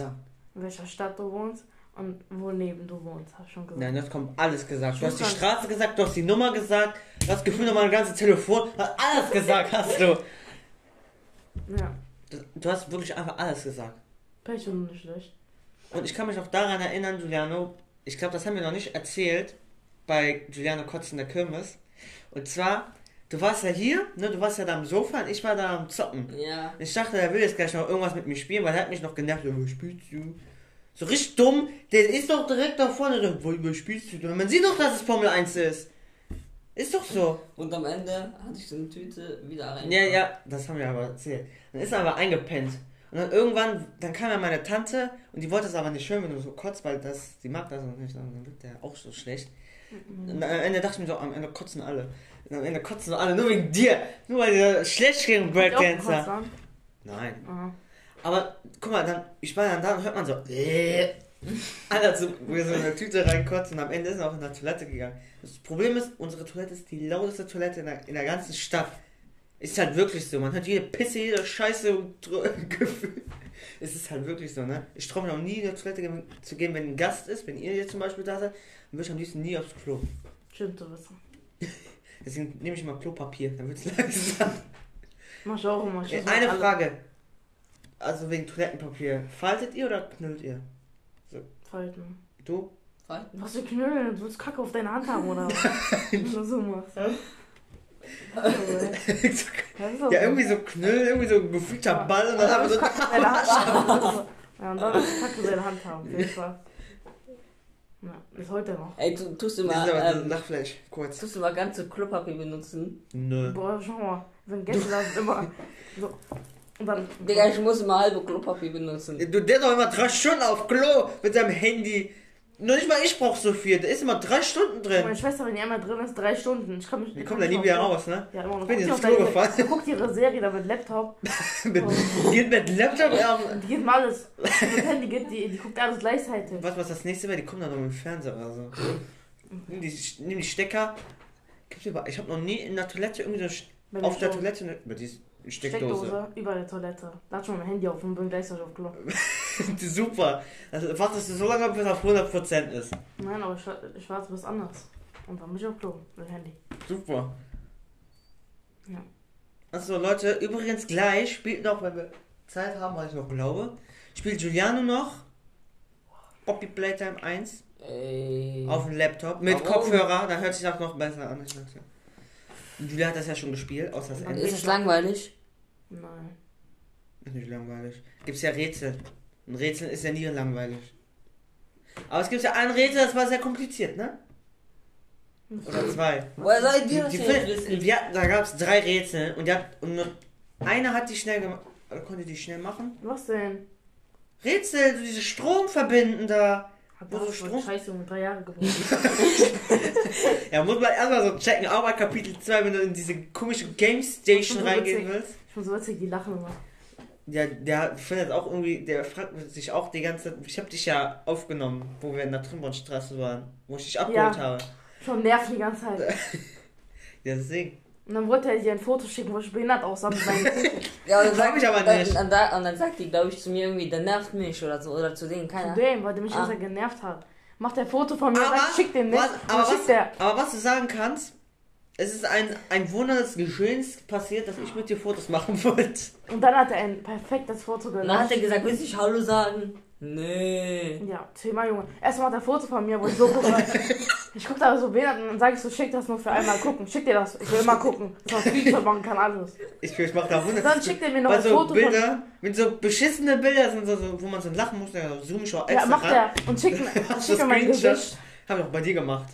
in welcher Stadt du wohnst und wo neben du wohnst, hast du schon gesagt. Nein, das kommt alles gesagt. Du hast die. Straße gesagt, du hast die Nummer gesagt, du hast Gefühl nochmal ein ganzes Telefon, hast alles gesagt hast du. Ja, Das- Du hast wirklich einfach alles gesagt. Pech und nicht schlecht. Und ich kann mich auch daran erinnern, Giuliano, ich glaube, das haben wir noch nicht erzählt bei Giuliano Kotz in der Kirmes. Und zwar, du warst ja hier, ne, du warst ja da am Sofa und ich war da am Zocken. Ja. Ich dachte, er will jetzt gleich noch irgendwas mit mir spielen, weil er hat mich noch genervt. Ja, spielst du? So richtig dumm. Der ist doch direkt da vorne. Der, "Wo- Was spielst du? denn?" Man sieht doch, dass es Formel 1 ist. Ist doch so. Und am Ende hatte ich so eine Tüte wieder rein. Ja, ja, das haben wir aber erzählt. Dann ist er aber eingepennt. Und dann irgendwann, dann kam ja meine Tante und die wollte es aber nicht hören, wenn du so kotzt, weil das, die mag das und nicht. Und dann wird der auch so schlecht. Und am Ende dachte ich mir so, am Ende kotzen alle. Und am Ende kotzen alle, nur wegen dir. Nur weil der schlecht gegen Breakdancer. Nein. Aha. Aber guck mal, dann, ich war dann da und hört man so, äh, Alter, so, wo wir so in eine Tüte reinkotzen und am Ende ist er auch in der Toilette gegangen. Das Problem ist, unsere Toilette ist die lauteste Toilette in der, in der ganzen Stadt. Ist halt wirklich so, man hört jede Pisse, jede Scheiße und Gefühl. Es ist halt wirklich so, ne? Ich traue mich auch nie in die Toilette zu gehen, wenn ein Gast ist, wenn ihr jetzt zum Beispiel da seid, dann würde ich am liebsten nie aufs Klo. Schön zu wissen. Deswegen nehme ich immer Klopapier, dann wird es langsam. Mach ich auch immer. Ich Äh, Eine Frage. Also wegen Toilettenpapier. Faltet ihr oder knüllt ihr? Falten. Du? Falten. Was für Knüllen? Du willst Kacke auf deine Hand haben, oder was? Wenn du so machst. Das doch Ja, so. irgendwie so Knüll, irgendwie so ein gefühlter Ja. Ball und dann haben wir so. Deiner Hand haben. Ja, und dann ist Kacke in deiner Hand haben. Auf jeden Fall. Ja, bis heute noch. Ey, du tust du Das mal, ist aber ein ähm, Lachfleisch, kurz. tust du mal ganze Klopapier benutzen? Nö. Boah, schau mal. Wenn Gäste da sind, immer so. Dann. Digga, ich muss immer halbe Klopapier benutzen. Du, der ist doch immer drei Stunden auf Klo mit seinem Handy. Nur nicht mal ich brauch so viel. Der ist immer drei Stunden Meine drin. Schwester, wenn die einmal drin ist, drei Stunden. Ich kann mich. Die ich kommt da nie wieder noch- raus, ne? Ja, immer noch. Ich bin Guckt ins Klo gefallen. Guckt ihre Serie da mit Laptop. mit, geht mit Laptop. Ja. Die geht mal alles. Mit Handy geht die, die guckt alles gleichzeitig. Was, was das nächste wäre? Die kommen dann noch mit dem Fernseher oder so. Nimm die, nimm die Stecker. Gibt's über, ich habe noch nie in der Toilette irgendwie so auf der schon. Toilette die Steckdose. Steckdose über der Toilette. Da hat schon mein Handy auf und bin gleichzeitig auf Klo. Super. Also wartest du so lange, bis auf 100% ist. Nein, aber ich, ich warte bis anders. Und dann bin ich auf Klo mit dem Handy. Super. Ja. Also Leute, übrigens gleich spielt noch, wenn wir Zeit haben, was ich noch glaube, spielt Giuliano noch Poppy Playtime 1 Ey. auf dem Laptop mit Warum? Kopfhörer, da hört sich das noch besser an. Julia hat das ja schon gespielt, außer das Ende. Ist es langweilig? Nein. Ist nicht langweilig. Gibt's ja Rätsel. Ein Rätsel ist ja nie langweilig. Aber es gibt ja ein Rätsel, das war sehr kompliziert, ne? Oder zwei. Woher soll ich Die, die, jetzt Fil- wissen? wir, da gab es drei Rätsel und, die hat, und nur eine hat die schnell gemacht. Konnte die schnell machen? Was denn? Rätsel, so diese Strom verbinden da. Wo so Strom-? Scheiße, um drei Jahre gebraucht. Ja, muss man erstmal so checken, auch bei Kapitel 2, wenn du in diese komische Game Station So reingehen witzig. willst. Ich bin so witzig, die lachen immer. Ja, der findet auch irgendwie, der fragt sich auch die ganze Zeit, ich habe dich ja aufgenommen, wo wir in der Trimbornstraße waren, wo ich dich abgeholt Ja. habe. Schon nervt die ganze Zeit. Ja, deswegen. Und dann wollte er dir ein Foto schicken, wo ich behindert aussah mit seinen. Ja, und dann, Sag sagt, ich aber nicht. Und, dann, und dann sagt die, glaube ich, zu mir irgendwie, der nervt mich oder so. Oder zu denen, Zu keiner. dem, weil der mich Ah. genervt hat. Macht er Foto von mir, Aber, sagt, schick den nicht. was, Und aber, was, der. aber was du sagen kannst, Es ist ein, ein Wunder des Geschehens passiert, dass ich mit dir Fotos machen wollte. Und dann hat er ein perfektes Foto Und dann hat er gesagt, willst du nicht Hallo sagen? Nee. Ja, zehnmal Junge. Erstmal hat er ein Foto von mir, wo ich so gucke. ich gucke da so behindert und dann sage ich so, schick das nur für einmal gucken. Schick dir das, ich will immer gucken. Man Screenshot machen kann, alles. Ich, ich mach da Wunder. Dann schickt er mir noch ein so Foto von... Bilder, mit so beschissene Bilder sind so, so, wo man so lachen muss, da zoom ich auch extra Ja, macht er. Und schickt mir, du mein? Gesicht. Hab ich auch bei dir gemacht.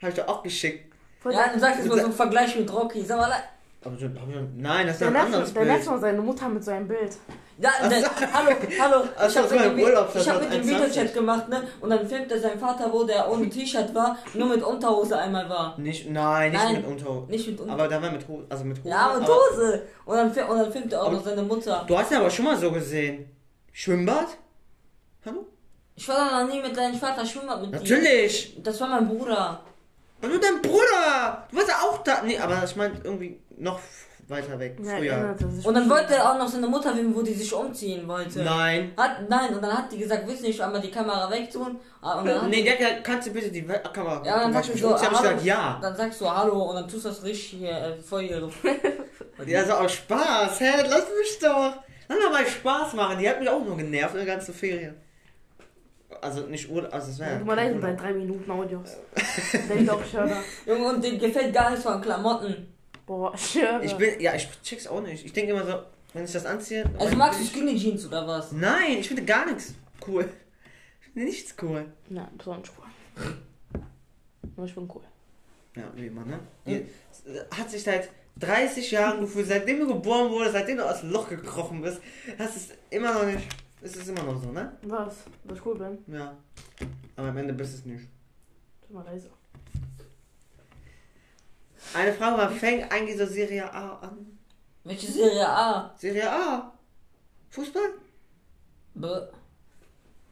Hab ich doch auch geschickt. Ja, dann sag jetzt mal so einen Vergleich mit Rocky. Sag mal, Aber so, hab ich, nein, das ist Der ein anderes nervt, der nervt Bild. mal seine Mutter mit so einem Bild. Ja, der, hallo, hallo. Ach Ich so, hab das mit Urlaub, ich hab mit dem 2021. Videochat gemacht, ne? Und dann filmt er seinen Vater, wo der ohne T-Shirt war, nur mit Unterhose einmal war. Nicht, nein, nicht Nein. mit Unterhose. Nicht mit Unterhose. Aber da war mit Hose, also mit Hose. Ja, mit aber- Hose. Und dann, und dann filmt er auch Aber- noch seine Mutter. Du hast ihn aber schon mal so gesehen. Schwimmbad? Hallo? Ich war da noch nie mit deinem Vater Schwimmbad mit dir. Natürlich! Das war mein Bruder. Und du dein Bruder! Du warst ja auch da. Nee, aber ich meine irgendwie noch weiter weg. Ja, früher. er Und dann wollte er auch noch seine Mutter filmen, wo die sich umziehen wollte. Nein. Hat, nein, und dann hat die gesagt, willst du nicht einmal die Kamera wegtun? Ah, Und dann hat Nee, der hat- kannst du bitte die We- Kamera Ja, dann sagst du so, hallo, gesagt, ja. Dann sagst du Hallo und dann tust du das richtig hier äh, voll hier. Ja, so aus Spaß. Hä, lass mich doch. Lass doch mal Spaß machen. Die hat mich auch nur genervt, eine ganze Ferien. Also nicht Urlaub, also es Ja, wäre Guck mal, da sind bei drei Minuten Audios. Denkt auch, ich höre da. Junge, und dem gefällt gar nichts von Klamotten. Boah, ich höre. Ich bin, ja, ich check's auch nicht. Ich denke immer so, wenn ich das anziehe. Also magst du Skinny Jeans oder was? Nein, ich finde gar nichts cool. Ich finde nichts cool. Nein, besonders cool. Nur ich bin cool. Ja, wie immer, ne? Die hat sich seit 30 Jahren gefühlt, seitdem du geboren wurdest, seitdem du aus dem Loch gekrochen bist, hast es immer noch nicht. Ist es immer noch so, ne? Was? Dass ich cool bin? Ja. Aber am Ende bist es nicht. Ist mal leise. Eine Frage, wann fängt eigentlich so Serie A an? Welche Serie A? Serie A? Fußball? Bäh.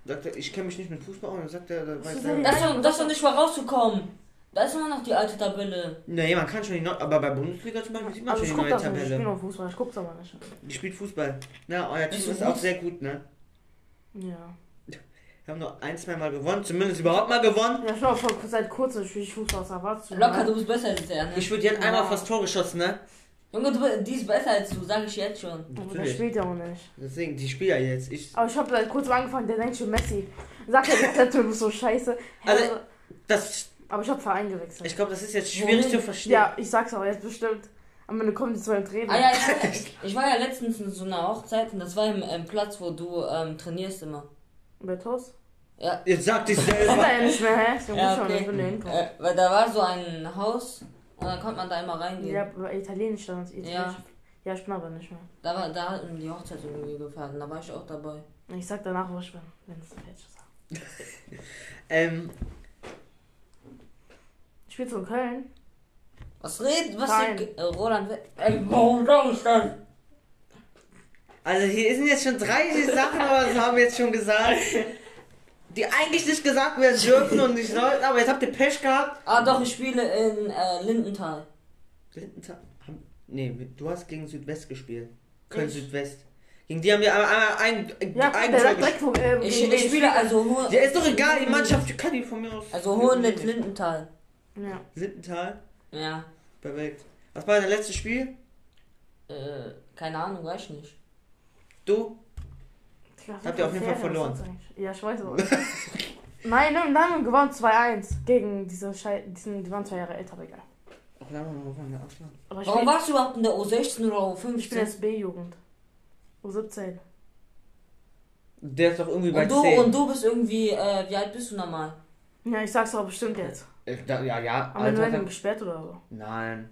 Sagt er, ich kenne mich nicht mit Fußball aus. Dann sagt er, da weiß ist er. Das ist, doch, das ist doch nicht mal rauszukommen. Da ist immer noch die alte Tabelle. Nee, man kann schon die neue, aber bei Bundesliga zum Beispiel sieht man Also schon ich die neue nicht, ich spiele Tabelle. noch Fußball, ich guck's aber nicht. Die spielt Fußball. Ja, euer Team du ist auch sehr gut, ne? Ja. Wir haben nur ein, zwei Mal gewonnen, zumindest überhaupt mal gewonnen. Ja, schon vor seit kurzem spiele ich Fußball, was erwartest du? Locker, du bist besser als der, ne? Ich würde jetzt einmal fast Tor geschossen, ne? Junge, du, die ist besser als du, sag ich jetzt schon. Aber der spielt ja auch nicht. Deswegen, die spielt ja jetzt. Ich, Aber ich habe seit kurzem angefangen, der denkt schon Messi. Sagt er, der Tattoo ist so scheiße. Also- Also, das, aber ich habe Verein gewechselt. ich glaube, das ist jetzt schwierig Wohin? zu verstehen. ja, ich sag's auch jetzt bestimmt. Am Ende kommen die zwei und reden. Ah ja, ich war, ich war ja letztens in so einer Hochzeit und das war im, im Platz, wo du ähm, trainierst immer. Bei Toast? Ja, Jetzt sag dich Kommt selber. er ja nicht mehr, hä? So ja muss schon, okay. ich hinkommen. Äh, weil da war so ein Haus und dann konnte man da immer reingehen. Ja, bei Italienisch stand es. Ja. Ja, ich bin aber nicht mehr. Da, war, da hatten die Hochzeit irgendwie und da war ich auch dabei. Ich sag danach, wo ich bin, wenn es fertig ist. Ähm, Ich spiele in Köln. Was redet? Was Nein. äh, Roland? Ey, warum sag ich das? Also hier sind jetzt schon drei Sachen, aber das haben wir jetzt schon gesagt. Die eigentlich nicht gesagt werden dürfen und nicht sollten, aber jetzt habt ihr Pech gehabt. Ah doch, ich spiele in äh, Lindenthal. Lindenthal- Nee, du hast gegen Südwest gespielt. Köln Ich? Südwest. Gegen die haben wir ein, ein, ein, Ja, ein der Tor wo, ähm, Ich, ich spiele also Ho Ja, ist doch egal, die Mannschaft die kann die von mir aus. also Hohenlitt Lindenthal. Ja. Lindenthal, Ja. perfekt. Was war dein letztes Spiel? Äh, keine Ahnung, weiß ich nicht. Du? Tja, Habt ihr auf jeden Fall verloren. Ja, ich weiß aber. Nein, nein, haben wir gewonnen 2-1 gegen diese Schei diesen, die waren zwei Jahre älter, aber egal. Ach, haben wir eine Ausland. Aber ich Warum warst du überhaupt in der U16 oder ich bin U15? jetzt B-Jugend. U17. Der ist doch irgendwie bei Und du, 10. und du bist irgendwie, äh, wie alt bist du normal? Ja, ich sag's aber bestimmt jetzt. Äh, da, ja, ja. Aber wir Alter, werden dann- gesperrt oder so. Nein.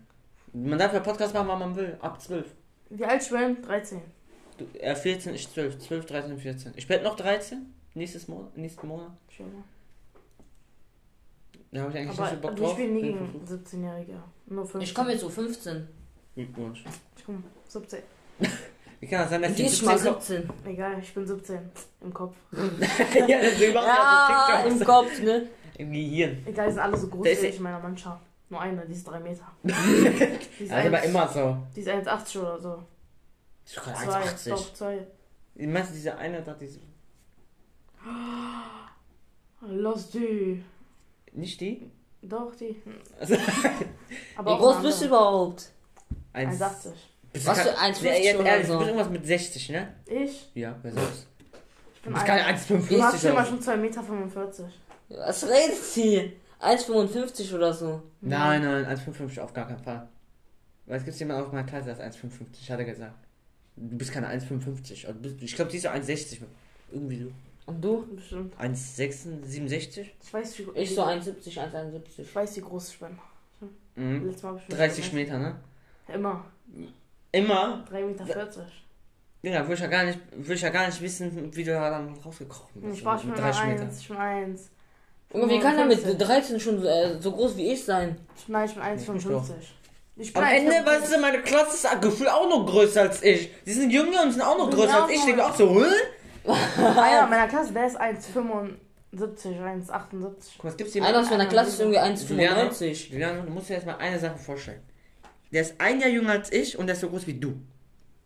Man darf ja Podcast machen, wann man will. Ab 12. Wie alt ich bin? 13. Du, äh, 14 ist 12. 12, 13, 14. Ich werde noch 13. Nächstes Monat. Nächsten Monat. Schön. ne? Da habe ich eigentlich Aber nicht so Bock drauf. nie Bin gegen 17-Jährige. Nur 15. Ich komme jetzt U15. Glückwunsch. Ich komm, 17. Wie kann das sein, dass mal 17 17. Egal, ich bin 17. Im Kopf. ja, deswegen machen Ja, so im. Kopf, ne? Im Gehirn. Egal, die sind alle so groß wie ja- ich in meiner Mannschaft. Nur eine, die ist 3 Meter. die ist aber 1 immer so. Die ist 1,80 oder so. Zwei, 1,80. doch, zwei. Ich meinst du, diese eine da, diese. Los die. Nicht die? Doch, die. Also, Aber Wie groß bist du überhaupt? 1,80. Bist Was du für kein- 1,50 Nee, jetzt oder ehrlich, so? Du bist irgendwas mit 60, ne? Ich? Ja, wer sonst? Ich bin bist keine ein, 1,55 Du hast so. schon 2,45 Meter. Was redet sie? 1,55 oder so. Nein, nein, 1,55 auf gar keinen Fall. Weil es gibt jemanden auf meiner Klasse, der ist 1,55, hat er gesagt. Du bist keine 1,55. Also bist- Ich glaube, die ist so 1,60. Irgendwie so. Und du? Bestimmt. 1,67? Ich weiß, wie, Ich so 1,70, 1,71. Ich weiß, wie groß ich bin. Mhm. Letztes Mal ich mich 30 gemessen. Meter, ne? Immer. Immer? 3,40 Meter. Ja, würde ich ja gar nicht, würde ich ja gar nicht wissen, wie du da dann rausgekrochen bist. Ich war schon mit mal 1. Ich bin 1. Junge, wie kann er mit 55. 13 schon äh, so groß wie ich sein? Nein, ich bin Ja, ich 1,55. Ich bin Am Ende, 1,55. weißt du, meine Klasse ist gefühlt auch noch größer als ich. Die sind jünger und sind auch noch größer sind als ich. Ich denke auch so, hä? Einer meiner Klasse, der ist 1,75, 1,78. Guck mal, es gibt Einer aus meiner Klasse ist irgendwie Juliana, 1,95. Juliana, du musst dir jetzt mal eine Sache vorstellen. Der ist ein Jahr jünger als ich und der ist so groß wie du.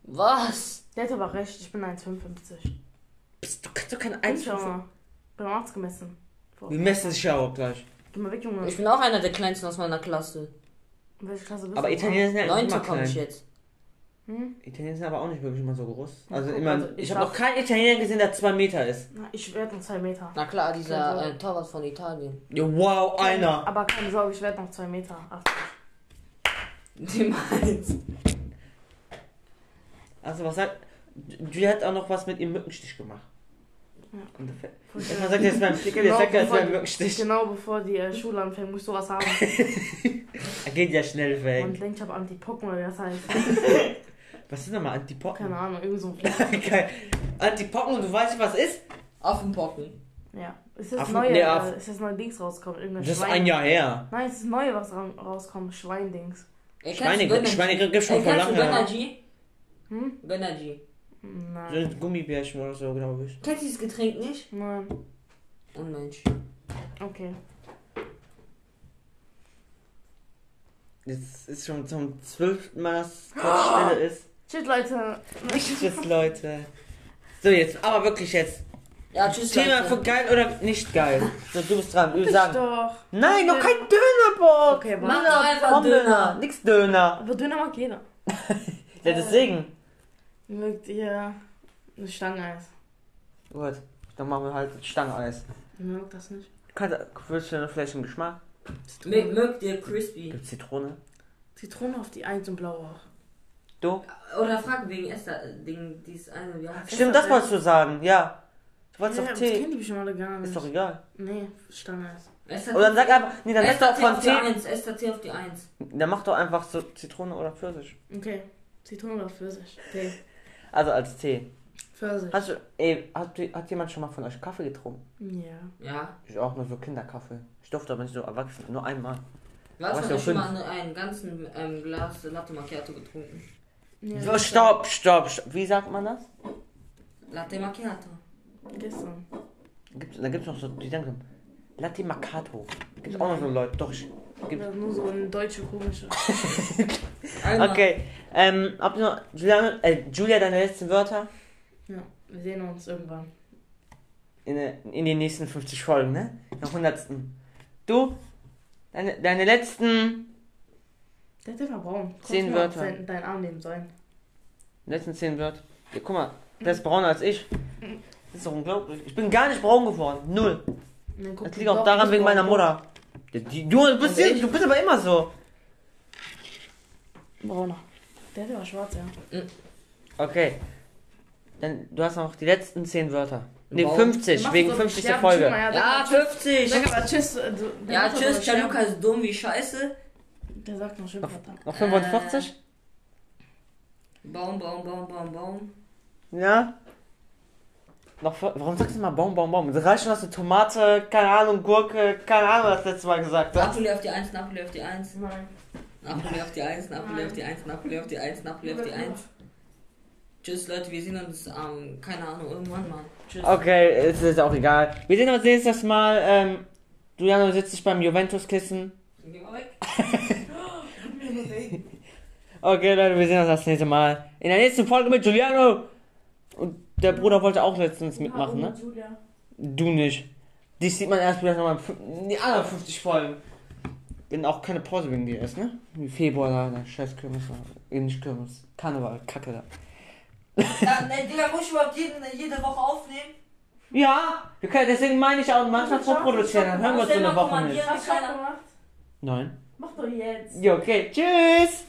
Was? Der hat aber recht, ich bin 1,55. Bist, du kannst doch keine Eins 1,5. mal. Beim Arzt gemessen. Vor- Wir messen sich ja auch gleich. Geh mal weg, Junge. Ich bin auch einer der kleinsten aus meiner Klasse. In welcher Klasse bist Aber du? Italiener sind ja immer 9. komme ich klein. jetzt. Hm? Italiener sind aber auch nicht wirklich immer so groß. Also guck, immer, also ich ich habe noch keinen Italiener gesehen, der 2 Meter ist. Na, ich werde noch 2 Meter. Na klar, dieser Also- äh, Torwart von Italien. Ja, wow, einer. Aber keine Sorge, ich werde noch 2 Meter. 80. Die meins. Also was sagt... Die hat auch noch was mit ihrem Mückenstich gemacht. Ja. Und der schön. sagt es jetzt Genau, sagt er, es wäre ein bevor- Mückenstich. Genau bevor die äh, Schule anfängt, muss ich sowas haben. Er geht ja schnell Man weg. denkt, ich habe Antipocken oder wie das heißt. Was ist nochmal Antipocken? Keine Ahnung, irgend so ein Geil. Antipocken und du weißt nicht, was ist? Affenpocken. Ja. Ist das Affen- neue, nee, äh, ist das neue Dings rausgekommen? Irgendein Das ist Schwein. ein Jahr her. Nein, es ist neu, was ra- rauskommt. Schweindings. Schweine, Schweine gibt schon vor kennst du lange. Gönnergy? Hm? Gönnergy. Nein. So Gummibärchen oder so, glaube ich. Kennst du dieses Getränk nicht? Nein. Oh Mensch. Okay. Das ist schon zum zwölften Mal, dass das Stille ist. Shit, Leute. Tschüss, Leute. So, jetzt, aber wirklich jetzt. Ja, tschüss, Thema Leute. für geil oder nicht geil. So, du bist dran. Du Ich sagen. doch. Nein, noch kein Dönerbock. Okay, Mach warte. doch einfach Komm, Döner. Nix Döner. Aber Döner mag jeder. Ja, deswegen. Mögt ihr eine Stangeneis? Gut, dann machen wir halt Stangeneis. Ich mag das nicht. Kannst, willst du vielleicht einen Geschmack? Mö- Mögt ihr Crispy? Gibt Zitrone? Zitrone auf die 1 und blau auch. Du? Oder frag wegen Esther, wegen dieses eine, wie heißt Stimmt, das wolltest du sagen, ja. Du wolltest ja, doch das Tee. kennen die bestimmt alle gar nicht. Ist doch egal. Nee, Stangeneis. Esther Oder dann sag einfach, nee, dann Esther doch Tee von auf die Tee. 1, Esther Tee auf die 1. Dann mach doch einfach so Zitrone oder Pfirsich. Okay. Zitrone oder Pfirsich? Tee. Also als Tee. Pfirsich. Hast du, ey, hat, hat jemand schon mal von euch Kaffee getrunken? Ja. Ja. Ich auch nur so Kinderkaffee. Ich durfte aber nicht so erwachsen, nur einmal. Du hast Was doch für schon mal einen ganzen ähm, Glas Latte Macchiato getrunken. ja So, stopp, stopp, stopp. Wie sagt man das? Latte Macchiato. Gestern. Gibt's, da gibt's noch so, die so, Latte Macchiato. Gibt's auch noch so Leute. Doch, ich, gibt's. Ja, nur so eine deutsche komische. Okay, ähm, habt ihr noch, Julia, äh, Julia, deine letzten Wörter? Ja, wir sehen uns irgendwann. In, in den nächsten 50 Folgen, ne? Nach 100. Du, deine, deine letzten, Der hat einfach braun. Kannst Zehn du mal Wörter. Dein, dein Arm nehmen sollen. letzten 10 Wörter. Ja, guck mal, der ist brauner als ich. Das ist doch unglaublich. Ich bin gar nicht braun geworden. Null. Das liegt auch daran wegen meiner. Mutter. Die, du, du, bist, ich? du bist aber immer so. Brauner. Der hat aber schwarz, ja. Okay. Dann, du hast noch die letzten 10 Wörter. Ne, Wow. 50, Mach wegen doch 50. sterben, Folge. mal, Ja, Ja, sag, 50! sag aber Tschüss. äh, du- der Ja, tschüss. Gianluca ist dumm wie Scheiße. Der sagt noch schön Noch, verdammt. noch 45? Baum, Baum, Baum, Baum, Baum. Ja. Noch, warum sagst du mal Baum, Baum, Baum? Es reicht schon, dass du Tomate, keine Ahnung, Gurke, keine Ahnung, was du letztes Mal gesagt hast. Napoli auf die 1, Napoli auf die 1. Nein. Napoli auf die 1, Napoli auf die 1, Napoli auf die 1, Napoli auf die 1. Tschüss Leute, wir sehen uns, ähm, keine Ahnung, irgendwann mal. Tschüss. Okay, es ist auch egal. Wir sehen uns nächstes Mal. Ähm, Juliano sitzt sich beim Juventus-Kissen. Geh mal weg. Okay, Leute, wir sehen uns das nächste Mal. In der nächsten Folge mit Giuliano. Und der Bruder wollte auch letztens mitmachen, ne? Julia. Du nicht. Dich sieht man erst wieder nochmal in in die anderen 50 Folgen. bin auch keine Pause wegen dir erst, ne? Wie Februar da, der scheiß Kirmes, äh, nicht Kirmes, Karneval, Kacke da. Ja, ne, Digga, muss ich überhaupt jeden, jede Woche aufnehmen? Ja, können, deswegen meine ich auch manchmal vorproduzieren, dann hören wir uns so eine Woche nicht. kommandieren. Hast du schon gemacht? Nein. Mach doch jetzt. Ja, okay, tschüss!